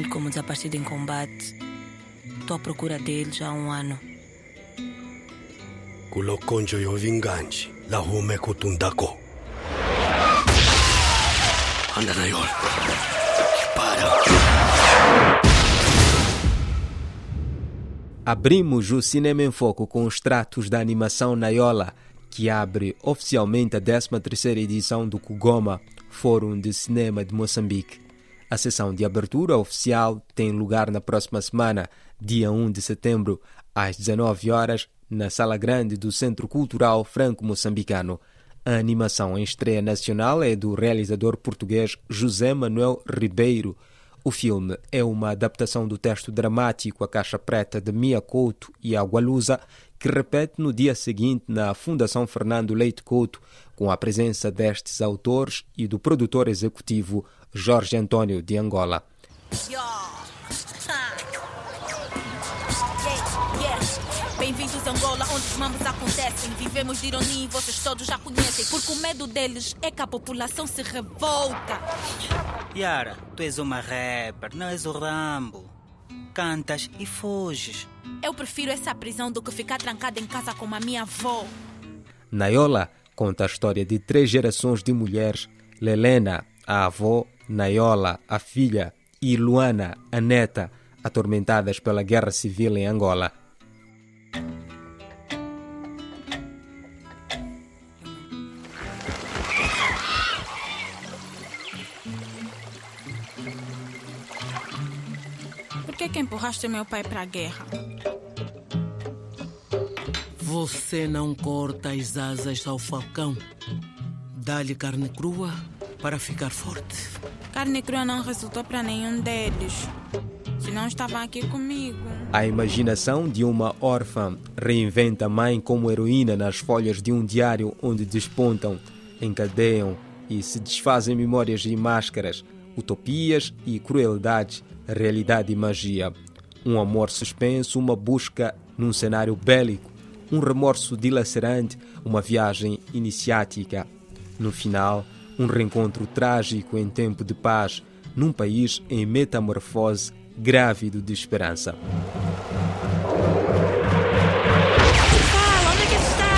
deram-lhe como desaparecido em combate. Estou à procura dele já há um ano. kulokonjo yovinganji lahume kutundako anda nayo para Abrimos o Cinema em Foco com os tratos da animação Naiola, que abre oficialmente a 13ª edição do Kugoma, Fórum de Cinema de Moçambique. A sessão de abertura oficial tem lugar na próxima semana, dia 1 de setembro, às 19 horas, na Sala Grande do Centro Cultural Franco-Moçambicano. A animação em estreia nacional é do realizador português José Manuel Ribeiro. O filme é uma adaptação do texto dramático A Caixa Preta de Mia Couto e Agualusa, que repete no dia seguinte na Fundação Fernando Leite Couto, com a presença destes autores e do produtor executivo Jorge Antônio de Angola. Bem-vindos a Angola, onde os mambos acontecem. Vivemos de ironia e vocês todos já conhecem. Porque o medo deles é que a população se revolta. Yara, tu és uma rapper, não és o Rambo. Cantas e fuges. Eu prefiro essa prisão do que ficar trancada em casa com a minha avó. Naiola conta a história de três gerações de mulheres: Lelena, a avó, Naiola, a filha, e Luana, a neta, atormentadas pela guerra civil em Angola. Que empurraste meu pai para a guerra? Você não corta as asas ao falcão. Dá-lhe carne crua para ficar forte. Carne crua não resultou para nenhum deles. Senão estavam aqui comigo. A imaginação de uma órfã reinventa a mãe como heroína nas folhas de um diário onde despontam, encadeiam e se desfazem memórias e máscaras, utopias e crueldades, realidade e magia. Um amor suspenso, uma busca num cenário bélico, um remorso dilacerante, uma viagem iniciática. No final, um reencontro trágico em tempo de paz, num país em metamorfose, grávido de esperança. Fala, onde é que está?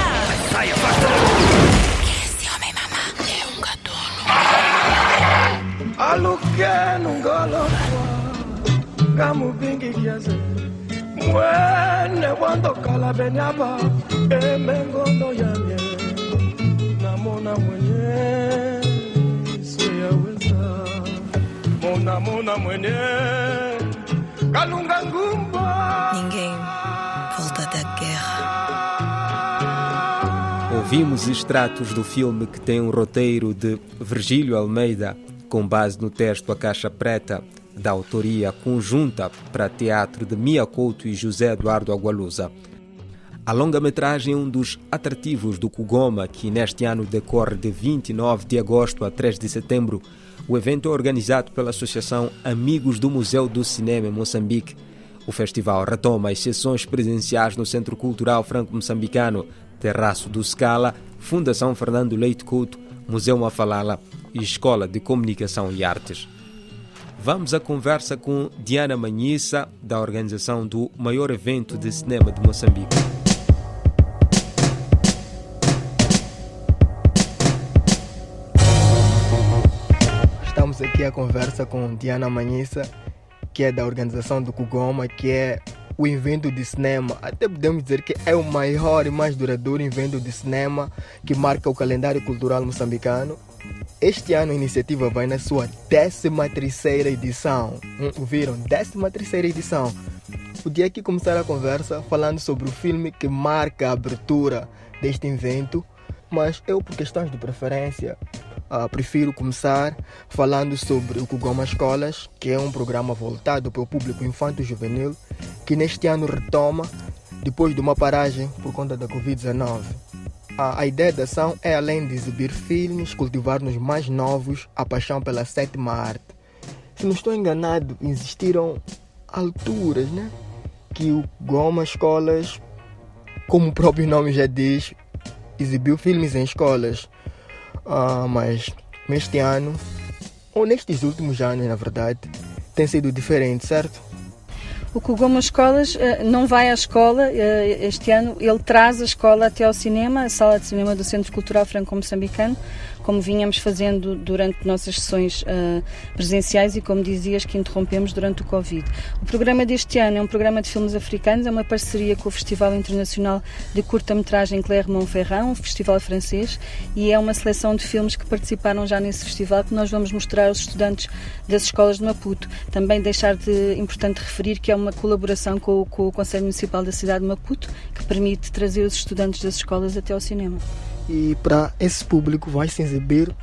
Afasta! Esse homem, mamá, é um gatuno. kamu vingi kiasi mwene wandokala benyaba emengondo yamye namona mwenye siyaweza mona mona mwenye kalunga ngumba Ninguém volta da guerra. Ouvimos extratos do filme que tem um roteiro de Virgílio Almeida, com base no texto A Caixa Preta, da autoria conjunta para teatro de Mia Couto e José Eduardo Agualusa. A longa-metragem é um dos atrativos do Kugoma, que neste ano decorre de 29 de agosto a 3 de setembro. O evento é organizado pela Associação Amigos do Museu do Cinema em Moçambique. O festival retoma as sessões presenciais no Centro Cultural Franco-Moçambicano, Terraço do Scala, Fundação Fernando Leite Couto, Museu Mafalala e Escola de Comunicação e Artes. Vamos à conversa com Diana Manhissa, da organização do maior evento de cinema de Moçambique. Estamos aqui a conversa com Diana Manhissa, que é da organização do Kugoma, que é o evento de cinema. Até podemos dizer que é o maior e mais duradouro evento de cinema que marca o calendário cultural moçambicano. Este ano a iniciativa vai na sua 13 terceira edição. Hum, Ouviram? 13 terceira edição. Podia aqui começar a conversa falando sobre o filme que marca a abertura deste evento, mas eu, por questões de preferência, ah, prefiro começar falando sobre o Kugoma Escolas, que é um programa voltado para o público infanto-juvenil, que neste ano retoma depois de uma paragem por conta da Covid-19. A, ideia da ação é, além de exibir filmes, cultivar nos mais novos a paixão pela sétima arte. Se não estou enganado, existiram alturas, né? Que o Goma Escolas, como o próprio nome já diz, exibiu filmes em escolas. Ah, mas neste ano ou nestes últimos anos, na verdade, tem sido diferente, certo? O Kugoma Escolas uh, não vai à escola uh, este ano, ele traz a escola até ao cinema, a sala de cinema do Centro Cultural Franco-Moçambicano, como vínhamos fazendo durante nossas sessões uh, presenciais e, como dizias, que interrompemos durante o Covid. O programa deste ano é um programa de filmes africanos, é uma parceria com o Festival Internacional de Curta-Metragem Clermont-Ferrand, um festival francês, e é uma seleção de filmes que participaram já nesse festival que nós vamos mostrar aos estudantes das escolas de Maputo. Também deixar de importante referir que é uma colaboração com, com o Conselho Municipal da cidade de Maputo, que permite trazer os estudantes das escolas até ao cinema e para esse público vai se exibir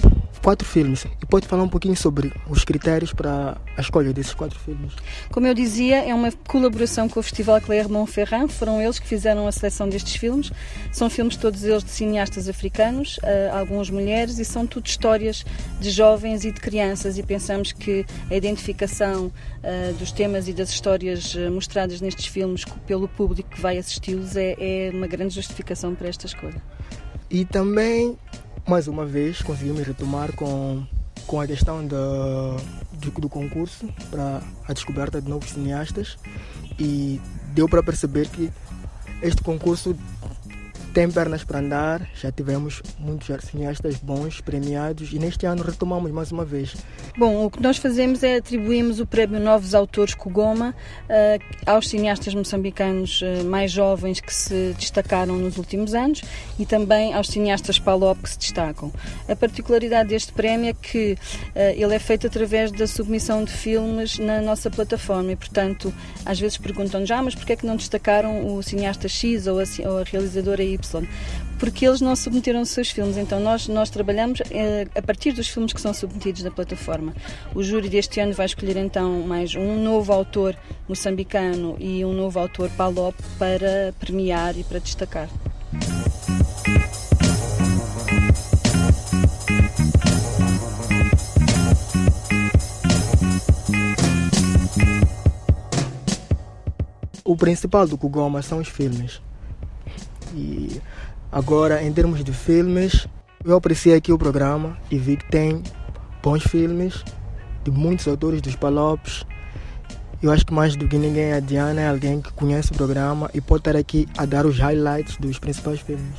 quatro filmes. E pode falar um pouquinho sobre os critérios para a escolha desses quatro filmes? Como eu dizia, é uma colaboração com o Festival Clermont-Ferrand. Foram eles que fizeram a seleção destes filmes. São filmes todos eles de cineastas africanos, uh, algumas mulheres, e são tudo histórias de jovens e de crianças. E pensamos que a identificação uh, dos temas e das histórias uh, mostradas nestes filmes pelo público que vai assisti-los é, é uma grande justificação para esta escolha. E também, mais uma vez, conseguimos retomar com, com a questão do, do concurso para a descoberta de novos cineastas. E deu para perceber que este concurso tem pernas para andar, já tivemos muitos cineastas bons, premiados e neste ano retomamos mais uma vez. Bom, o que nós fazemos é atribuímos o prémio Novos Autores Kugoma uh, aos cineastas moçambicanos uh, mais jovens que se destacaram nos últimos anos e também aos cineastas Palop que se destacam. A particularidade deste prémio é que uh, ele é feito através da submissão de filmes na nossa plataforma e, portanto, às vezes perguntam já, mas porquê é que não destacaram o cineasta X ou a, ou a realizadora Y? Porque eles não submeteram os seus filmes. Então nós, nós trabalhamos eh, a partir dos filmes que são submetidos na plataforma. O júri deste ano vai escolher então mais um novo autor moçambicano e um novo autor palop para premiar e para destacar. O principal do Kugoma são os filmes. E agora, em termos de filmes, eu apreciei aqui o programa e vi que tem bons filmes de muitos autores dos Palopes. Eu acho que mais do que ninguém, a Diana é alguém que conhece o programa e pode estar aqui a dar os highlights dos principais filmes.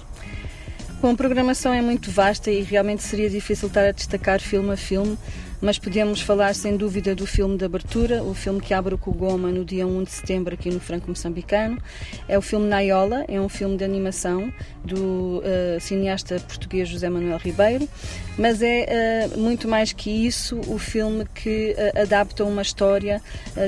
Bom, a programação é muito vasta e realmente seria difícil estar a destacar filme a filme mas podemos falar sem dúvida do filme de abertura, o filme que abre o Kugoma no dia 1 de setembro aqui no Franco Moçambicano. É o filme Naiola, é um filme de animação do uh, cineasta português José Manuel Ribeiro, mas é uh, muito mais que isso o filme que uh, adapta uma história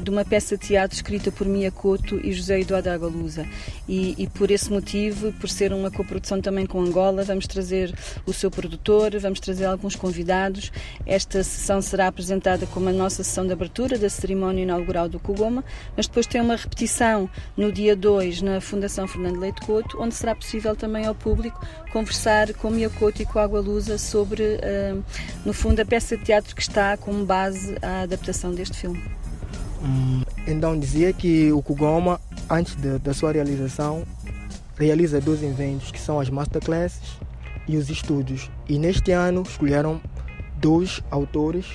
de uma peça de teatro escrita por Mia Couto e José Eduardo Agalusa. E, e por esse motivo, por ser uma coprodução também com Angola, vamos trazer o seu produtor, vamos trazer alguns convidados. Esta sessão será apresentada como a nossa sessão de abertura da cerimónia inaugural do Kugoma, mas depois tem uma repetição no dia 2 na Fundação Fernando Leite Couto, onde será possível também ao público conversar com Mia Couto e com a Água Lusa sobre, uh, no fundo, a peça de teatro que está como base à adaptação deste filme. Hum, então dizia que o Kugoma, antes de, da sua realização, realiza dois eventos que são as masterclasses e os estudos. E neste ano escolheram dois autores,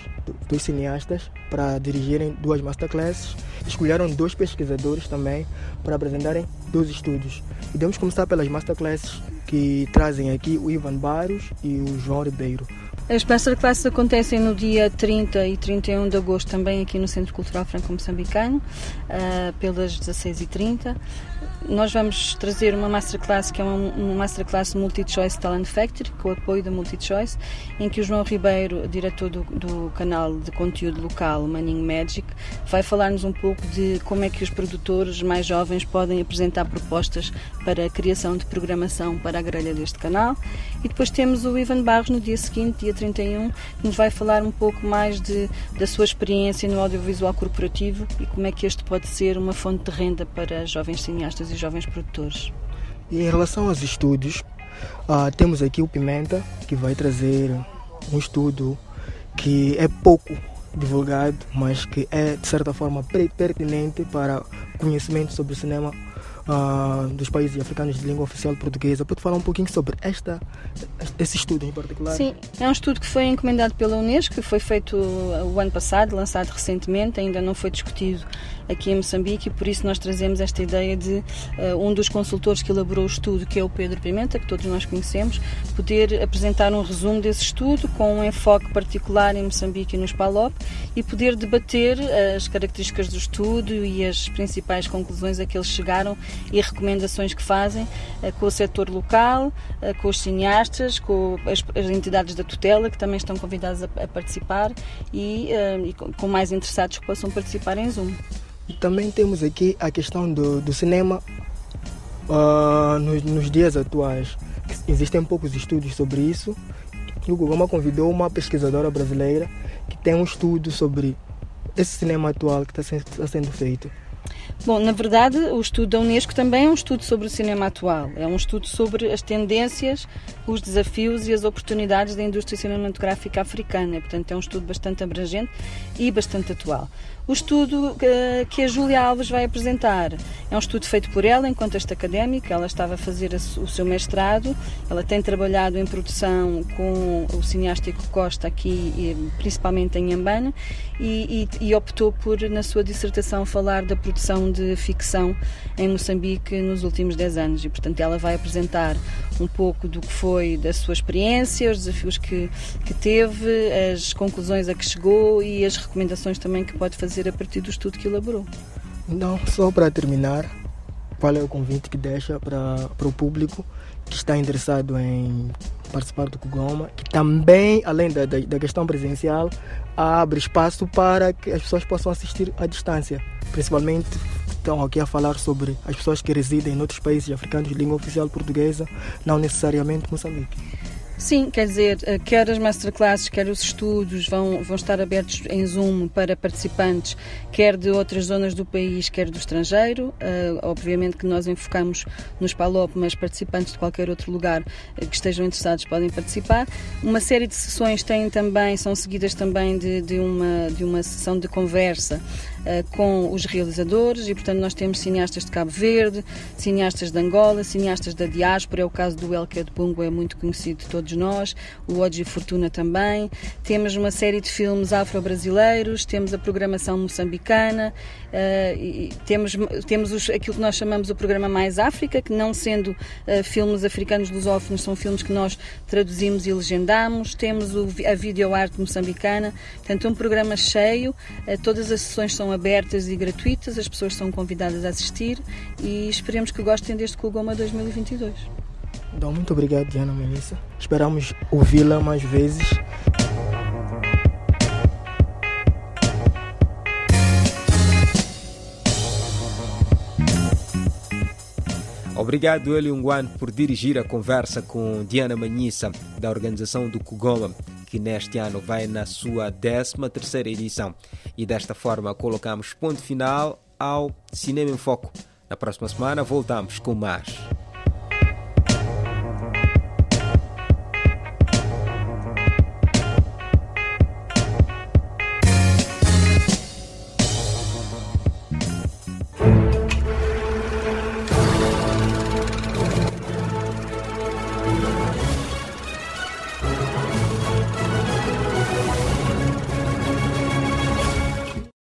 dois cineastas, para dirigirem duas masterclasses. Escolheram dois pesquisadores também para apresentarem dois estudos. Devemos começar pelas masterclasses que trazem aqui o Ivan Barros e o João Ribeiro. As masterclasses acontecem no dia 30 e 31 de agosto também aqui no Centro Cultural Franco-Moçambicano, uh, pelas 16h30 nós vamos trazer uma masterclass que é uma, uma masterclass Multi-Choice Talent Factory, com o apoio da Multi-Choice, em que o João Ribeiro, diretor do, do canal de conteúdo local Manning Magic, vai falar-nos um pouco de como é que os produtores mais jovens podem apresentar propostas para a criação de programação para a grelha deste canal. E depois temos o Ivan Barros no dia seguinte, dia 31, que nos vai falar um pouco mais de, da sua experiência no audiovisual corporativo e como é que este pode ser uma fonte de renda para jovens cineastas e jovens produtores. E em relação aos estudos, uh, temos aqui o Pimenta, que vai trazer um estudo que é pouco divulgado, mas que é de certa forma pertinente para conhecimento sobre o cinema uh, dos países africanos de língua oficial portuguesa. Pode falar um pouquinho sobre esta, esse estudo em particular? Sim, é um estudo que foi encomendado pela Unesco, foi feito o ano passado, lançado recentemente, ainda não foi discutido aqui em Moçambique e por isso nós trazemos esta ideia de uh, um dos consultores que elaborou o estudo, que é o Pedro Pimenta, que todos nós conhecemos, poder apresentar um resumo desse estudo com um enfoque particular em Moçambique e nos PALOP e poder debater as características do estudo e as principais conclusões a que eles chegaram e recomendações que fazem uh, com o setor local, uh, com os cineastas, com as, as, entidades da tutela que também estão convidadas a, a participar e, e com mais interessados que possam participar em Zoom. E também temos aqui a questão do, do cinema uh, nos, nos, dias atuais. Existem poucos estudos sobre isso. O Gugama convidou uma pesquisadora brasileira que tem um estudo sobre esse cinema atual que está sendo feito. Bom, na verdade, o estudo da Unesco também é um estudo sobre o cinema atual. É um estudo sobre as tendências, os desafios e as oportunidades da indústria cinematográfica africana. Portanto, é um estudo bastante abrangente e bastante atual. O estudo que a Júlia Alves vai apresentar é um estudo feito por ela em contexto académico. Ela estava a fazer o seu mestrado. Ela tem trabalhado em produção com o cineasta Ico Costa aqui, principalmente em Ambana, e, e, e optou por, na sua dissertação, falar da produção de ficção em Moçambique nos últimos 10 anos. E, portanto, ela vai apresentar um pouco do que foi da sua experiência, os desafios que, que teve, as conclusões a que chegou e as recomendações também que pode fazer a partir do estudo que elaborou. Então, só para terminar, qual é o convite que deixa para, para o público que está interessado em participar do Kugoma, que também, além da, da, da, questão presencial, abre espaço para que as pessoas possam assistir à distância. Principalmente, estão aqui a falar sobre as pessoas que residem em outros países africanos de língua oficial portuguesa, não necessariamente Moçambique. Sim, quer dizer, eh, quer as masterclasses, quer os estudos vão, vão estar abertos em Zoom para participantes, quer de outras zonas do país, quer do estrangeiro. Uh, obviamente que nós enfocamos nos PALOP, mas participantes de qualquer outro lugar uh, que estejam interessados podem participar. Uma série de sessões têm também, são seguidas também de, de, uma, de uma sessão de conversa com os realizadores e, portanto, nós temos cineastas de Cabo Verde, cineastas de Angola, cineastas da diáspora, é o caso do Elke de Bungo, é muito conhecido de todos nós, o Oji Fortuna também. Temos uma série de filmes afro-brasileiros, temos a programação moçambicana, uh, temos, temos os, aquilo que nós chamamos o programa Mais África, que não sendo uh, filmes africanos lusófonos, são filmes que nós traduzimos e legendamos. Temos o, a videoarte moçambicana, portanto, um programa cheio, todas as sessões são abertas e gratuitas, as pessoas são convidadas a assistir e esperemos que gostem deste Kugoma 2022. Então, muito obrigado, Diana Melissa. Esperamos ouvi-la mais vezes. Obrigado, Eliunguan, por dirigir a conversa com Diana Manhissa, da organização do Kugoma, que neste ano vai na sua 13 terceira edição. E desta forma colocamos ponto final ao Cinema em Foco. Na próxima semana voltamos com mais.